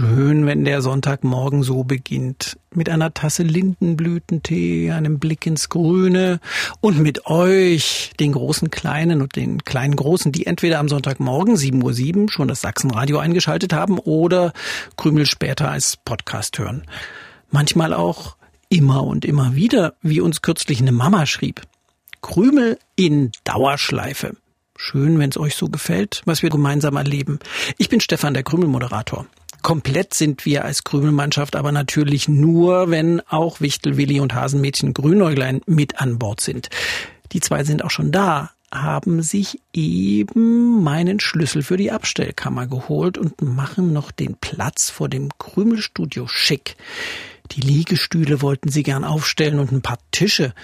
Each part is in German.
Schön, wenn der Sonntagmorgen so beginnt. Mit einer Tasse Lindenblütentee, einem Blick ins Grüne und mit euch, den großen Kleinen und den kleinen Großen, die entweder am Sonntagmorgen 7.07 Uhr schon das Sachsenradio eingeschaltet haben oder Krümel später als Podcast hören. Manchmal auch immer und immer wieder, wie uns kürzlich eine Mama schrieb. Krümel in Dauerschleife. Schön, wenn es euch so gefällt, was wir gemeinsam erleben. Ich bin Stefan, der Krümel-Moderator. Komplett sind wir als Krümelmannschaft aber natürlich nur, wenn auch Wichtel, Willi und Hasenmädchen Grünäuglein mit an Bord sind. Die zwei sind auch schon da, haben sich eben meinen Schlüssel für die Abstellkammer geholt und machen noch den Platz vor dem Krümelstudio schick. Die Liegestühle wollten sie gern aufstellen und ein paar Tische.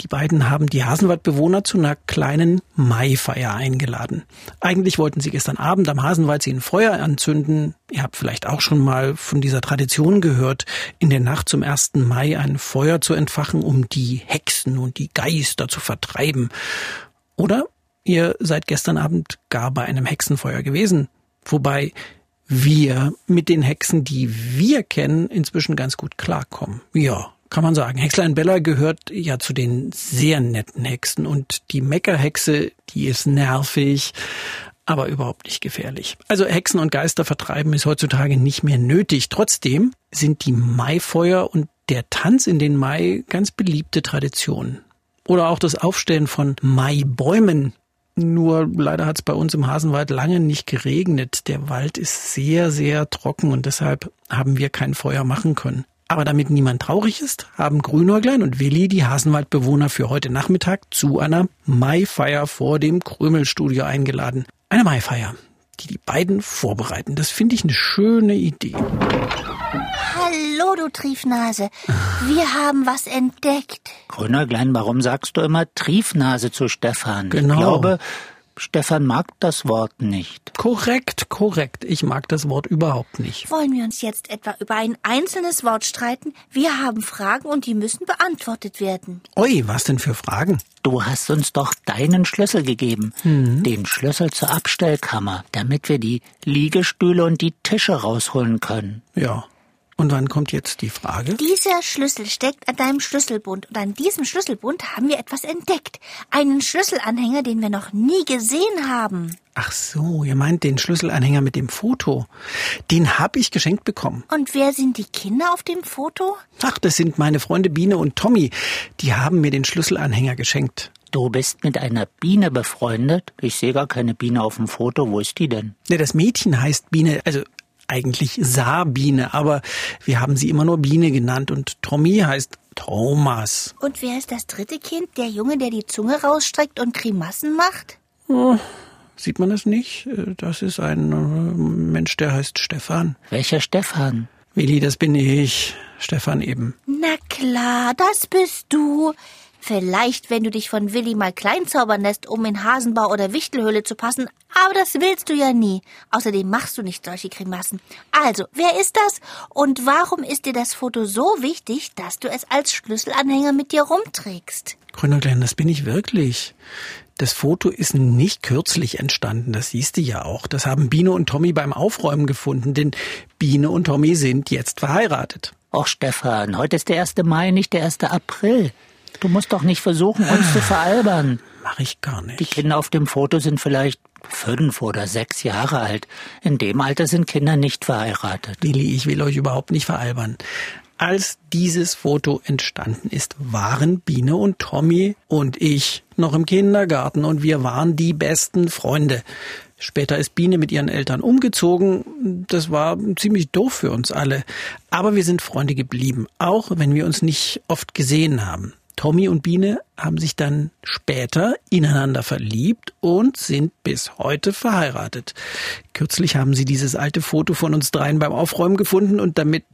Die beiden haben die Hasenwaldbewohner zu einer kleinen Maifeier eingeladen. Eigentlich wollten sie gestern Abend am Hasenwald ein Feuer anzünden. Ihr habt vielleicht auch schon mal von dieser Tradition gehört, in der Nacht zum 1. Mai ein Feuer zu entfachen, um die Hexen und die Geister zu vertreiben. Oder ihr seid gestern Abend gar bei einem Hexenfeuer gewesen. Wobei wir mit den Hexen, die wir kennen, inzwischen ganz gut klarkommen. Ja, kann man sagen. Hexlein Bella gehört ja zu den sehr netten Hexen und die Meckerhexe, die ist nervig, aber überhaupt nicht gefährlich. Also Hexen und Geister vertreiben ist heutzutage nicht mehr nötig. Trotzdem sind die Maifeuer und der Tanz in den Mai ganz beliebte Traditionen. Oder auch das Aufstellen von Maibäumen. Nur leider hat es bei uns im Hasenwald lange nicht geregnet. Der Wald ist sehr, sehr trocken und deshalb haben wir kein Feuer machen können. Aber damit niemand traurig ist, haben Grünäuglein und Willi die Hasenwaldbewohner für heute Nachmittag zu einer Maifeier vor dem Krümelstudio eingeladen. Eine Maifeier, die die beiden vorbereiten. Das finde ich eine schöne Idee. Hallo, du Triefnase. Wir haben was entdeckt. Grünäuglein, warum sagst du immer Triefnase zu Stefan? Genau. Ich glaube, Stefan mag das Wort nicht. Korrekt, korrekt. Ich mag das Wort überhaupt nicht. Wollen wir uns jetzt etwa über ein einzelnes Wort streiten? Wir haben Fragen und die müssen beantwortet werden. Ui, was denn für Fragen? Du hast uns doch deinen Schlüssel gegeben. Den Schlüssel zur Abstellkammer, damit wir die Liegestühle und die Tische rausholen können. Ja. Und wann kommt jetzt die Frage? Dieser Schlüssel steckt an deinem Schlüsselbund und an diesem Schlüsselbund haben wir etwas entdeckt. Einen Schlüsselanhänger, den wir noch nie gesehen haben. Ach so, ihr meint den Schlüsselanhänger mit dem Foto. Den hab ich geschenkt bekommen. Und wer sind die Kinder auf dem Foto? Ach, das sind meine Freunde Biene und Tommy. Die haben mir den Schlüsselanhänger geschenkt. Du bist mit einer Biene befreundet? Ich sehe gar keine Biene auf dem Foto. Wo ist die denn? Ne, das Mädchen heißt Biene, also eigentlich Saarbiene, aber wir haben sie immer nur Biene genannt und Tommy heißt Thomas. Und wer ist das dritte Kind? Der Junge, der die Zunge rausstreckt und Grimassen macht? Sieht man das nicht? Äh, Das ist ein äh, Mensch, der heißt Stefan. Welcher Stefan? Willi, das bin ich. Stefan eben. Na klar, das bist du. Vielleicht, wenn du dich von Willi mal kleinzaubern lässt, um in Hasenbau oder Wichtelhöhle zu passen, aber das willst du ja nie. Außerdem machst du nicht solche Grimassen. Also, wer ist das? Und warum ist dir das Foto so wichtig, dass du es als Schlüsselanhänger mit dir rumträgst? Grünerklein, das bin ich wirklich. Das Foto ist nicht kürzlich entstanden, das siehst du ja auch. Das haben Biene und Tommy beim Aufräumen gefunden, denn Biene und Tommy sind jetzt verheiratet. Och, Stefan, heute ist der 1. Mai, nicht der 1. April. Du musst doch nicht versuchen, uns zu veralbern. Mach ich gar Die nicht. Kinder auf dem Foto sind vielleicht fünf oder sechs Jahre alt. In dem Alter sind Kinder nicht verheiratet. Willi, ich will euch überhaupt nicht veralbern. Als dieses Foto entstanden ist, waren Biene und Tommy und ich noch im Kindergarten und wir waren die besten Freunde. Später ist Biene mit ihren Eltern umgezogen. Das war ziemlich doof für uns alle. Aber wir sind Freunde geblieben, auch wenn wir uns nicht oft gesehen haben. Tommy und Biene haben sich dann später ineinander verliebt und sind bis heute verheiratet. Kürzlich haben sie dieses alte Foto von uns dreien beim Aufräumen gefunden und damit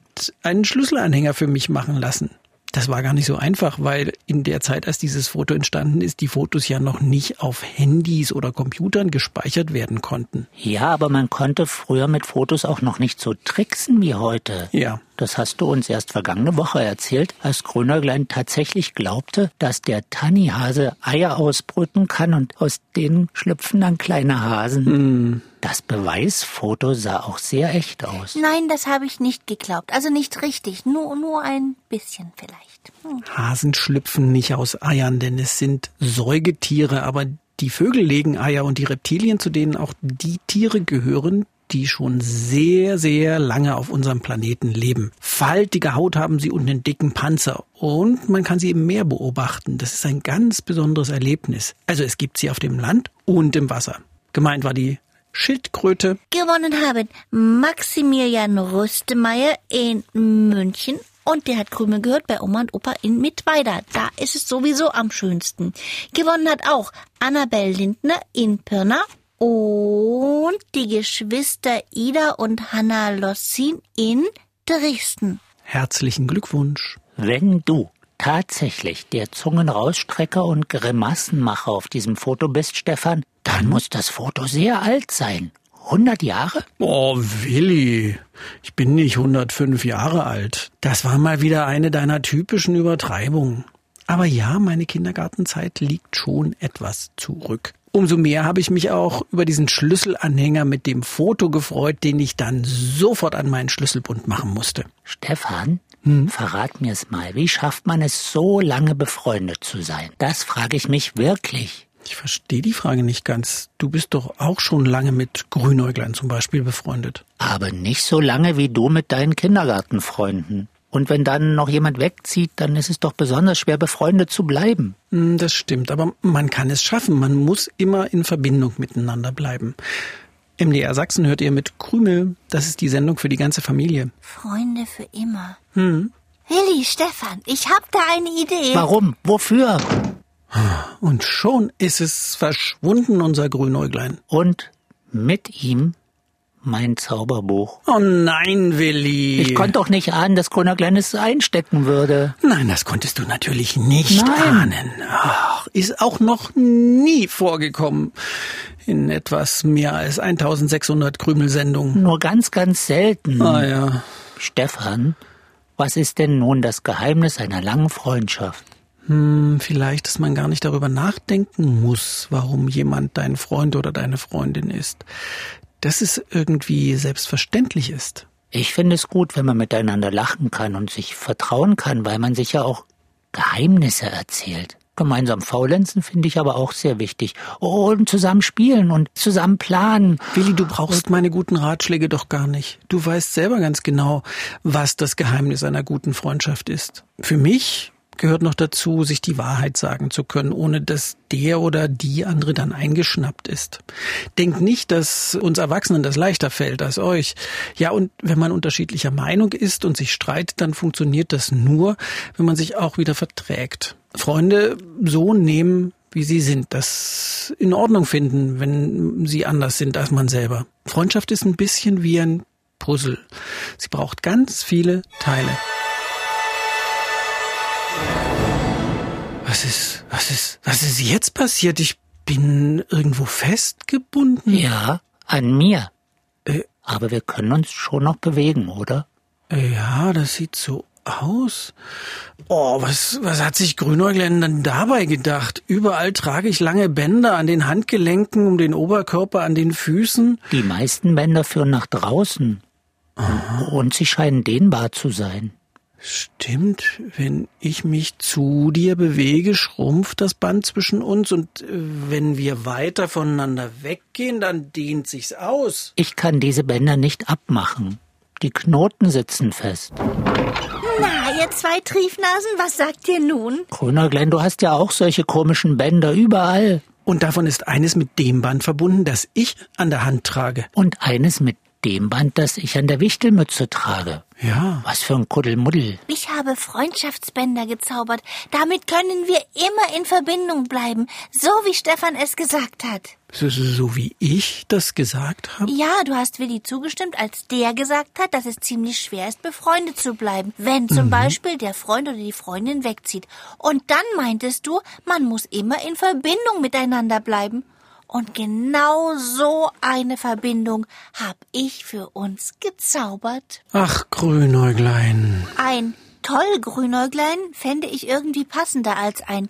einen Schlüsselanhänger für mich machen lassen. Das war gar nicht so einfach, weil in der Zeit, als dieses Foto entstanden ist, die Fotos ja noch nicht auf Handys oder Computern gespeichert werden konnten. Ja, aber man konnte früher mit Fotos auch noch nicht so tricksen wie heute. Ja. Das hast du uns erst vergangene Woche erzählt, als Grünäuglein tatsächlich glaubte, dass der Tannihase Eier ausbrüten kann und aus denen schlüpfen dann kleine Hasen. Hm. Das Beweisfoto sah auch sehr echt aus. Nein, das habe ich nicht geglaubt. Also nicht richtig, nur, nur ein bisschen vielleicht. Hm. Hasen schlüpfen nicht aus Eiern, denn es sind Säugetiere, aber die Vögel legen Eier und die Reptilien, zu denen auch die Tiere gehören, die schon sehr, sehr lange auf unserem Planeten leben. Faltige Haut haben sie und einen dicken Panzer. Und man kann sie im Meer beobachten. Das ist ein ganz besonderes Erlebnis. Also es gibt sie auf dem Land und im Wasser. Gemeint war die Schildkröte. Gewonnen haben Maximilian Rüstemeyer in München und der hat Krümel gehört bei Oma und Opa in Mittweida. Da ist es sowieso am schönsten. Gewonnen hat auch Annabel Lindner in Pirna und die Geschwister Ida und Hanna Lossin in Dresden. Herzlichen Glückwunsch. Wenn du tatsächlich der Zungenrausstrecker und Grimassenmacher auf diesem Foto bist, Stefan, dann muss das Foto sehr alt sein. 100 Jahre? Oh, Willi, ich bin nicht 105 Jahre alt. Das war mal wieder eine deiner typischen Übertreibungen. Aber ja, meine Kindergartenzeit liegt schon etwas zurück. Umso mehr habe ich mich auch über diesen Schlüsselanhänger mit dem Foto gefreut, den ich dann sofort an meinen Schlüsselbund machen musste. Stefan, hm? verrat mir's mal, wie schafft man es, so lange befreundet zu sein? Das frage ich mich wirklich. Ich verstehe die Frage nicht ganz. Du bist doch auch schon lange mit Grünäuglein zum Beispiel befreundet. Aber nicht so lange wie du mit deinen Kindergartenfreunden. Und wenn dann noch jemand wegzieht, dann ist es doch besonders schwer, befreundet zu bleiben. Hm, das stimmt, aber man kann es schaffen. Man muss immer in Verbindung miteinander bleiben. MDR Sachsen hört ihr mit Krümel. Das ist die Sendung für die ganze Familie. Freunde für immer. Hm. Willi, Stefan, ich hab da eine Idee. Warum? Wofür? Und schon ist es verschwunden, unser Grünäuglein. Und mit ihm mein Zauberbuch. Oh nein, Willi. Ich konnte doch nicht ahnen, dass Grünäuglein es einstecken würde. Nein, das konntest du natürlich nicht Nein. ahnen. Ach, ist auch noch nie vorgekommen in etwas mehr als 1600 Krümelsendungen. Nur ganz, ganz selten. Ah ja. Stefan, was ist denn nun das Geheimnis einer langen Freundschaft? Hm, vielleicht, dass man gar nicht darüber nachdenken muss, warum jemand dein Freund oder deine Freundin ist. Dass es irgendwie selbstverständlich ist. Ich finde es gut, wenn man miteinander lachen kann und sich vertrauen kann, weil man sich ja auch Geheimnisse erzählt. Gemeinsam faulenzen finde ich aber auch sehr wichtig. Und zusammen spielen und zusammen planen. Willi, du brauchst meine guten Ratschläge doch gar nicht. Du weißt selber ganz genau, was das Geheimnis einer guten Freundschaft ist. Für mich gehört noch dazu, sich die Wahrheit sagen zu können, ohne dass der oder die andere dann eingeschnappt ist. Denkt nicht, dass uns Erwachsenen das leichter fällt als euch. Ja, und wenn man unterschiedlicher Meinung ist und sich streitet, dann funktioniert das nur, wenn man sich auch wieder verträgt. Freunde so nehmen, wie sie sind, das in Ordnung finden, wenn sie anders sind als man selber. Freundschaft ist ein bisschen wie ein Puzzle. Sie braucht ganz viele Teile. Was ist, was ist, was ist jetzt passiert? Ich bin irgendwo festgebunden. Ja, an mir. Äh. Aber wir können uns schon noch bewegen, oder? Ja, das sieht so aus. Oh, was, was hat sich Grünäuglein dann dabei gedacht? Überall trage ich lange Bänder an den Handgelenken, um den Oberkörper, an den Füßen. Die meisten Bänder führen nach draußen. Und sie scheinen dehnbar zu sein. Stimmt, wenn ich mich zu dir bewege, schrumpft das Band zwischen uns und äh, wenn wir weiter voneinander weggehen, dann dehnt sich's aus. Ich kann diese Bänder nicht abmachen. Die Knoten sitzen fest. Na, ihr zwei Triefnasen, was sagt ihr nun? Grünäuglein, du hast ja auch solche komischen Bänder überall. Und davon ist eines mit dem Band verbunden, das ich an der Hand trage. Und eines mit dem Band, das ich an der Wichtelmütze trage. Ja. Was für ein Kuddelmuddel. Ich habe Freundschaftsbänder gezaubert. Damit können wir immer in Verbindung bleiben, so wie Stefan es gesagt hat. So, so, so wie ich das gesagt habe? Ja, du hast Willi zugestimmt, als der gesagt hat, dass es ziemlich schwer ist, befreundet zu bleiben, wenn zum Beispiel der Freund oder die Freundin wegzieht. Und dann meintest du, man muss immer in Verbindung miteinander bleiben. Und genau so eine Verbindung hab ich für uns gezaubert. Ach, Grünäuglein. Ein toll Grünäuglein fände ich irgendwie passender als ein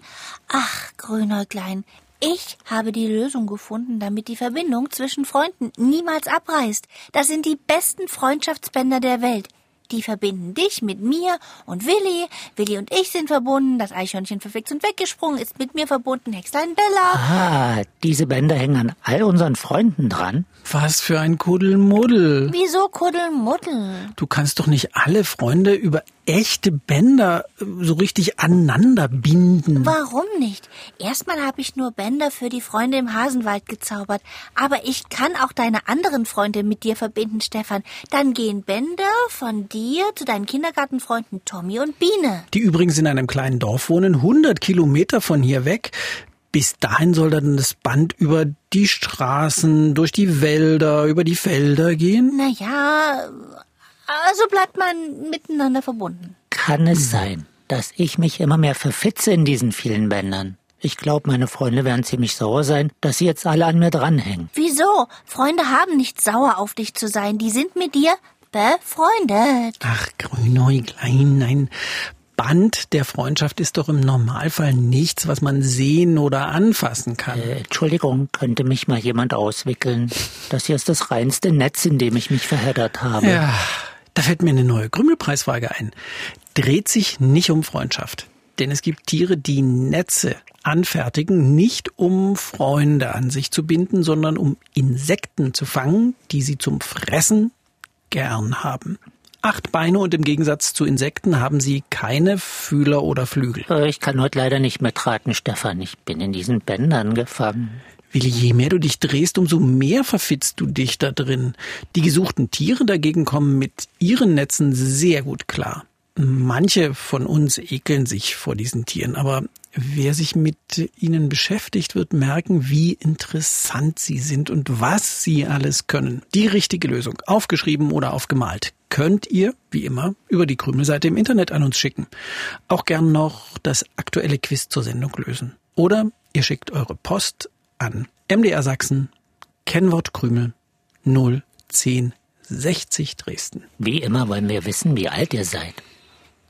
Ach, Grünäuglein. Ich habe die Lösung gefunden, damit die Verbindung zwischen Freunden niemals abreißt. Das sind die besten Freundschaftsbänder der Welt. Die verbinden dich mit mir und Willi. Willi und ich sind verbunden. Das Eichhörnchen verflixt und weggesprungen ist mit mir verbunden. Hexlein Bella. Ah, diese Bänder hängen an all unseren Freunden dran. Was für ein Kuddelmuddel. Wieso Kuddelmuddel? Du kannst doch nicht alle Freunde über echte Bänder äh, so richtig aneinander binden. Warum nicht? Erstmal habe ich nur Bänder für die Freunde im Hasenwald gezaubert. Aber ich kann auch deine anderen Freunde mit dir verbinden, Stefan. Dann gehen Bänder von dir zu deinen Kindergartenfreunden Tommy und Biene. Die übrigens in einem kleinen Dorf wohnen, 100 Kilometer von hier weg. Bis dahin soll dann das Band über die Straßen, durch die Wälder, über die Felder gehen. Naja, also bleibt man miteinander verbunden. Kann es sein, dass ich mich immer mehr verfitze in diesen vielen Bändern? Ich glaube, meine Freunde werden ziemlich sauer sein, dass sie jetzt alle an mir dranhängen. Wieso? Freunde haben nicht sauer auf dich zu sein. Die sind mit dir befreundet. Ach, Grünäuglein, ein Band der Freundschaft ist doch im Normalfall nichts, was man sehen oder anfassen kann. Äh, Entschuldigung, könnte mich mal jemand auswickeln? Das hier ist das reinste Netz, in dem ich mich verheddert habe. Ja, da fällt mir eine neue Krümelpreisfrage ein. Dreht sich nicht um Freundschaft. Denn es gibt Tiere, die Netze anfertigen, nicht um Freunde an sich zu binden, sondern um Insekten zu fangen, die sie zum Fressen gern haben. Acht Beine und im Gegensatz zu Insekten haben sie keine Fühler oder Flügel. Ich kann heute leider nicht mitraten, Stefan. Ich bin in diesen Bändern gefangen. Willi, je mehr du dich drehst, umso mehr verfitzt du dich da drin. Die gesuchten Tiere dagegen kommen mit ihren Netzen sehr gut klar. Manche von uns ekeln sich vor diesen Tieren, aber wer sich mit ihnen beschäftigt, wird merken, wie interessant sie sind und was sie alles können. Die richtige Lösung, aufgeschrieben oder aufgemalt, könnt ihr, wie immer, über die Krümelseite im Internet an uns schicken. Auch gern noch das aktuelle Quiz zur Sendung lösen. Oder ihr schickt eure Post an MDR Sachsen, Kennwort Krümel 01060 Dresden. Wie immer wollen wir wissen, wie alt ihr seid.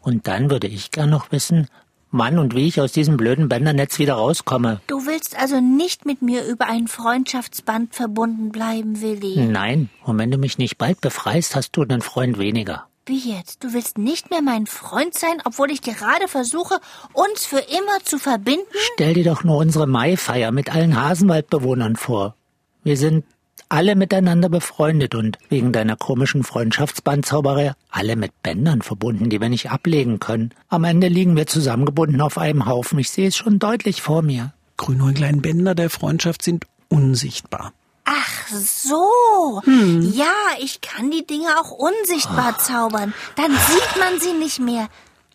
Und dann würde ich gern noch wissen, wann und wie ich aus diesem blöden Bändernetz wieder rauskomme. Du willst also nicht mit mir über ein Freundschaftsband verbunden bleiben, Willi? Nein, und wenn du mich nicht bald befreist, hast du einen Freund weniger. Wie jetzt? Du willst nicht mehr mein Freund sein, obwohl ich gerade versuche, uns für immer zu verbinden? Stell dir doch nur unsere Maifeier mit allen Hasenwaldbewohnern vor. Wir sind alle miteinander befreundet und wegen deiner komischen Freundschaftsbandzauberei alle mit Bändern verbunden, die wir nicht ablegen können. Am Ende liegen wir zusammengebunden auf einem Haufen. Ich sehe es schon deutlich vor mir. Grünäuglein Bänder der Freundschaft sind unsichtbar. Ach so. Ja, ich kann die Dinge auch unsichtbar zaubern. Dann sieht man sie nicht mehr.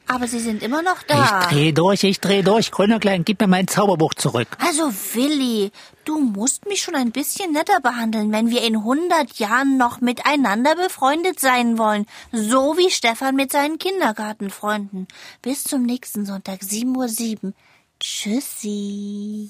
Aber sie sind immer noch da. Ich dreh durch, ich dreh durch. Grüner Klein, gib mir mein Zauberbuch zurück. Also Willi, du musst mich schon ein bisschen netter behandeln, wenn wir in 100 Jahren noch miteinander befreundet sein wollen. So wie Stefan mit seinen Kindergartenfreunden. Bis zum nächsten Sonntag, 7.07 Uhr. Tschüssi.